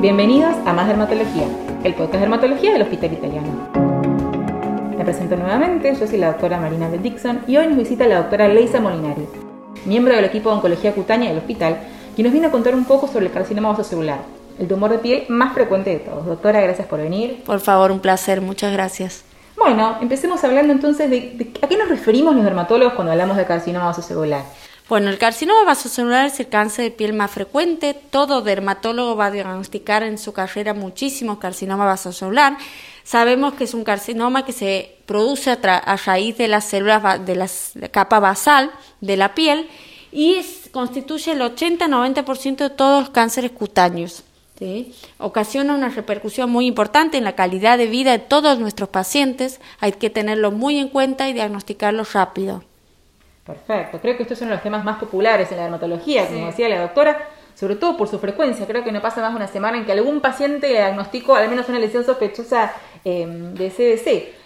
Bienvenidos a Más Dermatología, el podcast de dermatología del Hospital Italiano. Me presento nuevamente, yo soy la doctora Marina Bell Dixon y hoy nos visita la doctora Leisa Molinari, miembro del equipo de oncología cutánea del hospital, quien nos viene a contar un poco sobre el carcinoma vasocelular, el tumor de piel más frecuente de todos. Doctora, gracias por venir. Por favor, un placer, muchas gracias. Bueno, empecemos hablando entonces de, a qué nos referimos los dermatólogos cuando hablamos de carcinoma vasocelular. Bueno, el carcinoma vasocelular es el cáncer de piel más frecuente. Todo dermatólogo va a diagnosticar en su carrera muchísimos carcinoma vasocelular. Sabemos que es un carcinoma que se produce a, raíz de las células de la capa basal de la piel y constituye el 80-90% de todos los cánceres cutáneos. Ocasiona una repercusión muy importante en la calidad de vida de todos nuestros pacientes. Hay que tenerlo muy en cuenta y diagnosticarlo rápido. Perfecto. Creo que estos son los temas más populares en la dermatología, como decía la doctora, sobre todo por su frecuencia. Creo que no pasa más de una semana en que algún paciente diagnosticó al menos una lesión sospechosa eh, de CDC.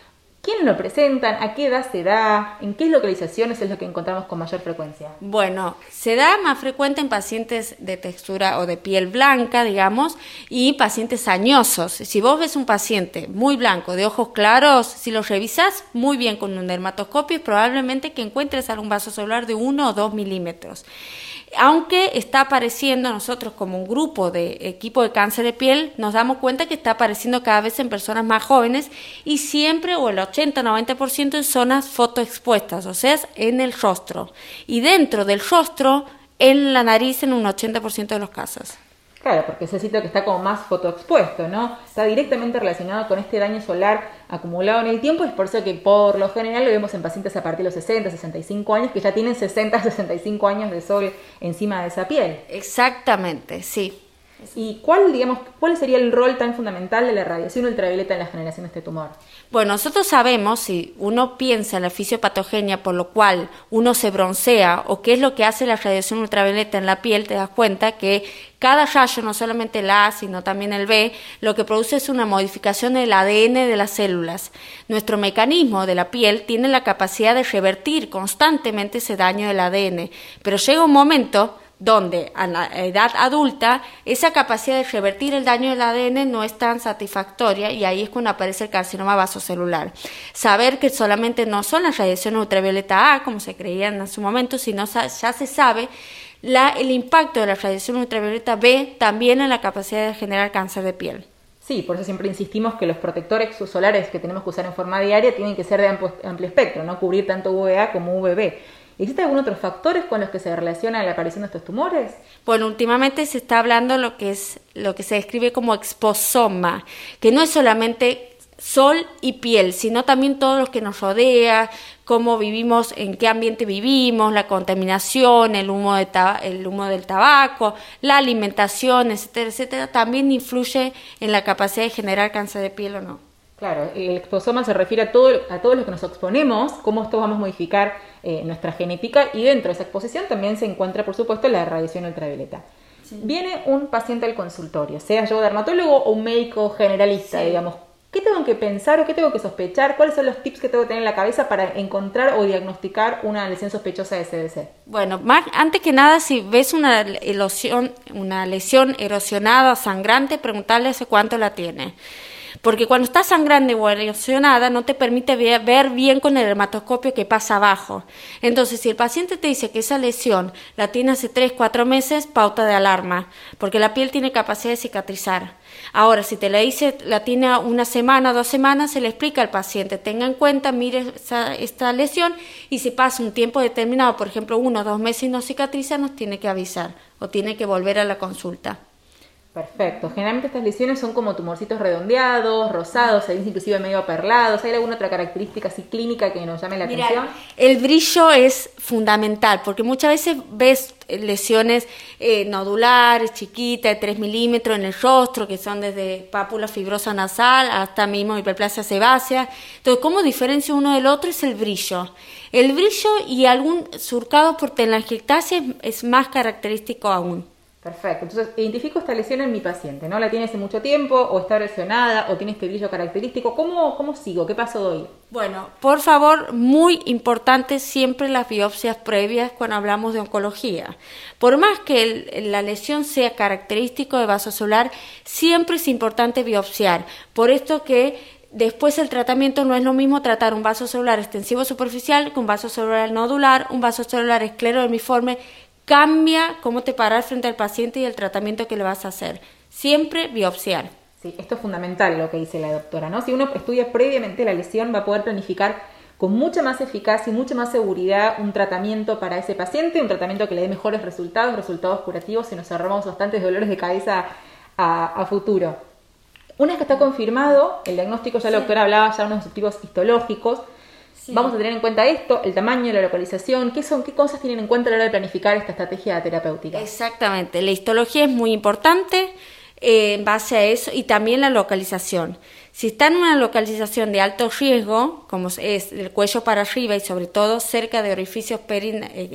¿Quiénes lo presentan? ¿A qué edad se da? ¿En qué localizaciones es lo que encontramos con mayor frecuencia? Bueno, se da más frecuente en pacientes de textura o de piel blanca, digamos, y pacientes añosos. Si vos ves un paciente muy blanco, de ojos claros, si lo revisas muy bien con un dermatoscopio, probablemente que encuentres algún vaso celular de 1 o 2 milímetros aunque está apareciendo nosotros como un grupo de equipo de cáncer de piel, nos damos cuenta que está apareciendo cada vez en personas más jóvenes y siempre o el 80-90% en zonas fotoexpuestas, o sea, en el rostro. Y dentro del rostro, en la nariz en un 80% de los casos. Claro, porque ese sitio que está como más fotoexpuesto, ¿no? Está directamente relacionado con este daño solar acumulado en el tiempo, es por eso que por lo general lo vemos en pacientes a partir de los 60, 65 años, que ya tienen 60, 65 años de sol encima de esa piel. Exactamente, sí. ¿Y cuál, digamos, cuál sería el rol tan fundamental de la radiación ultravioleta en la generación de este tumor? Bueno, nosotros sabemos, si uno piensa en la fisiopatogenia por lo cual uno se broncea o qué es lo que hace la radiación ultravioleta en la piel, te das cuenta que cada rayo, no solamente el A, sino también el B, lo que produce es una modificación del ADN de las células. Nuestro mecanismo de la piel tiene la capacidad de revertir constantemente ese daño del ADN, pero llega un momento donde a la edad adulta esa capacidad de revertir el daño del ADN no es tan satisfactoria y ahí es cuando aparece el carcinoma vasocelular. Saber que solamente no son las radiaciones ultravioleta A, como se creían en su momento, sino ya se sabe la, el impacto de la radiación ultravioleta B también en la capacidad de generar cáncer de piel. Sí, por eso siempre insistimos que los protectores solares que tenemos que usar en forma diaria tienen que ser de amplio, espectro, no cubrir tanto UVA como UVB. ¿Existen algún otros factores con los que se relaciona la aparición de estos tumores? Bueno, últimamente se está hablando lo que es lo que se describe como exposoma, que no es solamente sol y piel, sino también todo lo que nos rodea, cómo vivimos, en qué ambiente vivimos, la contaminación, el humo, de el humo del tabaco, la alimentación, etcétera, etcétera, también influye en la capacidad de generar cáncer de piel o no. Claro, el exposoma se refiere a todo, a todo lo que nos exponemos, cómo esto vamos a modificar eh, nuestra genética y dentro de esa exposición también se encuentra, por supuesto, la radiación ultravioleta. Viene un paciente al consultorio, sea yo dermatólogo o un médico generalista, digamos. ¿Qué tengo que pensar o qué tengo que sospechar? ¿Cuáles son los tips que tengo que tener en la cabeza para encontrar o diagnosticar una lesión sospechosa de CDC? Bueno, antes que nada, si ves una lesión, una lesión erosionada, sangrante, preguntarle hace cuánto la tiene porque cuando está sangrando o erosionada no te permite ver bien con el dermatoscopio que pasa abajo. Entonces, si el paciente te dice que esa lesión la tiene hace 3, 4 meses, pauta de alarma, porque la piel tiene capacidad de cicatrizar. Ahora, si te la dice la tiene una semana, dos semanas, se le explica al paciente, tenga en cuenta, mire esta lesión y si pasa un tiempo determinado, por ejemplo, uno o dos meses y no cicatriza, nos tiene que avisar o tiene que volver a la consulta. Perfecto. Generalmente estas lesiones son como tumorcitos redondeados, rosados, inclusive medio perlados. ¿Hay alguna otra característica así clínica que nos llame la atención? El brillo es fundamental porque muchas veces ves lesiones eh, nodulares, chiquitas, de 3 milímetros en el rostro, que son desde pápula fibrosa nasal hasta mismo hiperplasia sebácea. Entonces, ¿cómo diferencia uno del otro? Es el brillo. El brillo y algún surcado por telangiectasia es más característico aún. Perfecto. Entonces, identifico esta lesión en mi paciente, ¿no? La tiene hace mucho tiempo, o está lesionada, o tiene este brillo característico. ¿Cómo, cómo sigo? ¿Qué paso doy? Bueno, por favor, muy importante siempre las biopsias previas cuando hablamos de oncología. Por más que la lesión sea característico de vaso solar, siempre es importante biopsiar. Por esto que Después el tratamiento no es lo mismo tratar un vaso celular extensivo superficial que un vaso celular nodular, un vaso celular esclerodermiforme cambia cómo te paras frente al paciente y el tratamiento que le vas a hacer. Siempre biopsiar. Sí, esto es fundamental lo que dice la doctora, ¿no? Si uno estudia previamente la lesión va a poder planificar con mucha más eficacia y mucha más seguridad un tratamiento para ese paciente, un tratamiento que le dé mejores resultados, resultados curativos y nos ahorramos bastantes dolores de cabeza a, futuro. Una vez que está confirmado el diagnóstico, ya la doctora hablaba ya de unos objetivos histológicos, Vamos a tener en cuenta esto, el tamaño, la localización, qué son, qué cosas tienen en cuenta a la hora de planificar esta estrategia terapéutica. Exactamente, la histología es muy importante eh, en base a eso y también la localización. Si está en una localización de alto riesgo, como es el cuello para arriba y sobre todo cerca de orificios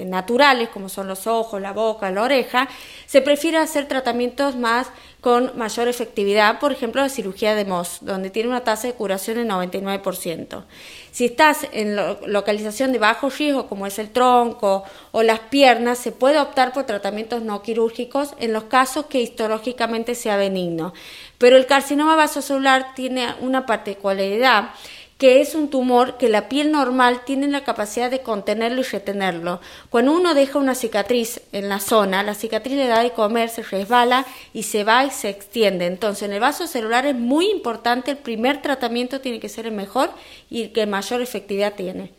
naturales, como son los ojos, la boca, la oreja, se prefiere hacer tratamientos más con mayor efectividad, por ejemplo, la cirugía de MOS, donde tiene una tasa de curación del 99%. Si estás en localización de bajo riesgo, como es el tronco o las piernas, se puede optar por tratamientos no quirúrgicos en los casos que histológicamente sea benigno. Pero el carcinoma vasocelular tiene una particularidad que es un tumor que la piel normal tiene la capacidad de contenerlo y retenerlo. Cuando uno deja una cicatriz en la zona, la cicatriz le da de comer, se resbala y se va y se extiende. Entonces, en el vaso celular es muy importante, el primer tratamiento tiene que ser el mejor y el que mayor efectividad tiene.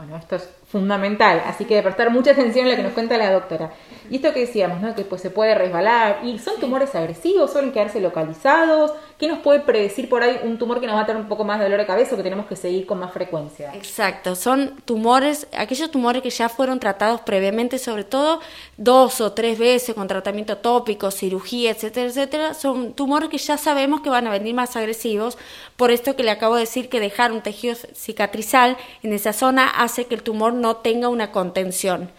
Bueno, esto es fundamental, así que de prestar mucha atención a lo que nos cuenta la doctora. Y esto que decíamos, ¿no? que pues se puede resbalar, y son tumores agresivos, suelen quedarse localizados, ¿qué nos puede predecir por ahí un tumor que nos va a tener un poco más de dolor de cabeza o que tenemos que seguir con más frecuencia? Exacto, son tumores, aquellos tumores que ya fueron tratados previamente, sobre todo dos o tres veces con tratamiento tópico, cirugía, etcétera, etcétera, son tumores que ya sabemos que van a venir más agresivos, por esto que le acabo de decir que dejar un tejido cicatrizal en esa zona hace que el tumor no tenga una contención.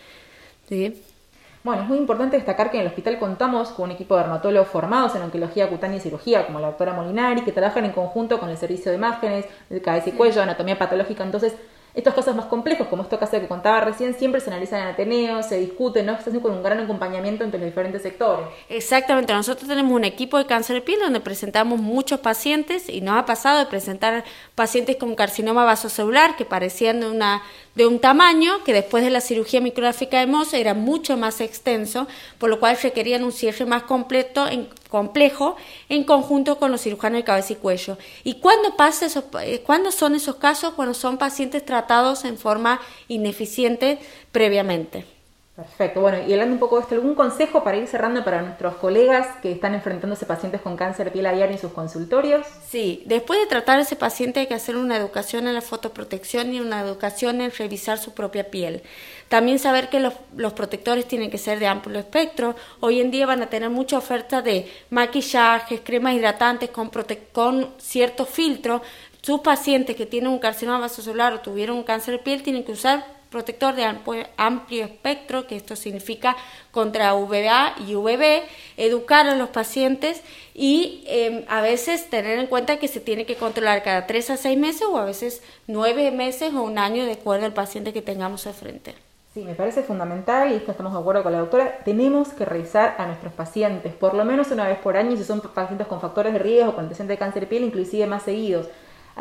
Bueno, es muy importante destacar que en el hospital contamos con un equipo de dermatólogos formados en oncología cutánea y cirugía, como la doctora Molinari, que trabajan en conjunto con el servicio de imágenes, de cabeza y cuello, anatomía patológica. Entonces, estos casos más complejos, como estos casos que contaba recién, siempre se analizan en Ateneo, se discuten, ¿no? Se hace con un gran acompañamiento entre los diferentes sectores. Exactamente, nosotros tenemos un equipo de cáncer de piel donde presentamos muchos pacientes y nos ha pasado de presentar pacientes con carcinoma vasocelular que parecían de, una, de un tamaño que después de la cirugía micrográfica de Moss era mucho más extenso, por lo cual requerían un cierre más completo en complejo en conjunto con los cirujanos de cabeza y cuello. ¿Y cuándo, pasa eso, eh, cuándo son esos casos? Cuando son pacientes tratados en forma ineficiente previamente. Perfecto. Bueno, y hablando un poco de esto, ¿algún consejo para ir cerrando para nuestros colegas que están enfrentándose pacientes con cáncer de piel a diario en sus consultorios? Sí, después de tratar a ese paciente hay que hacer una educación en la fotoprotección y una educación en revisar su propia piel. También saber que los, protectores tienen que ser de amplio espectro. Hoy en día van a tener mucha oferta de maquillajes, cremas hidratantes con, con cierto filtro. Sus pacientes que tienen un carcinoma vasocelular o tuvieron un cáncer de piel tienen que usar protector de amplio espectro, que esto significa contra UVA y UVB, educar a los pacientes y em, a veces tener en cuenta que se tiene que controlar cada tres a seis meses o a veces nueve meses o un año de acuerdo al paciente que tengamos al frente. Sí, me parece fundamental y esto estamos de acuerdo con la doctora. Tenemos que revisar a nuestros pacientes por lo menos una vez por año si son pacientes con factores de riesgo, con antecedentes de cáncer de piel, inclusive más seguidos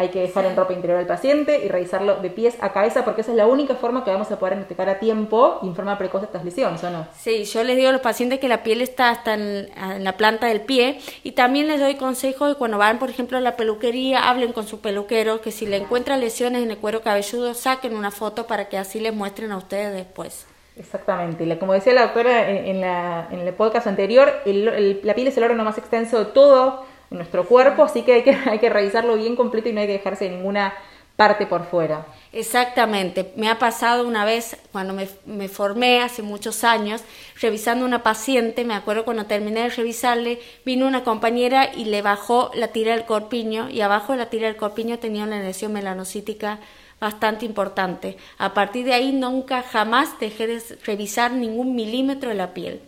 hay que dejar en ropa interior al paciente y revisarlo de pies a cabeza porque esa es la única forma que vamos a poder identificar a tiempo y en forma precoz estas lesiones, ¿o no? Sí, yo les digo a los pacientes que la piel está hasta en, la planta del pie y también les doy consejos de cuando van, por ejemplo, a la peluquería, hablen con su peluquero, que si le encuentran lesiones en el cuero cabelludo, saquen una foto para que así les muestren a ustedes después. Exactamente. Como decía la doctora en, la, en el podcast anterior, la piel es el órgano más extenso de todo nuestro cuerpo, así que hay, que hay que revisarlo bien completo y no hay que dejarse ninguna parte por fuera. Exactamente, me ha pasado una vez cuando me, me, formé hace muchos años, revisando una paciente, me acuerdo cuando terminé de revisarle, vino una compañera y le bajó la tira del corpiño y abajo de la tira del corpiño tenía una lesión melanocítica bastante importante. A partir de ahí nunca jamás dejé de revisar ningún milímetro de la piel.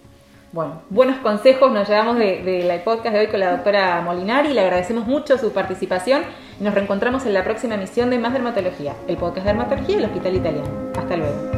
Bueno, buenos consejos nos llevamos de, podcast de hoy con la doctora Molinari. Le agradecemos mucho su participación. Nos reencontramos en la próxima emisión de Más Dermatología, el podcast de dermatología del Hospital Italiano. Hasta luego.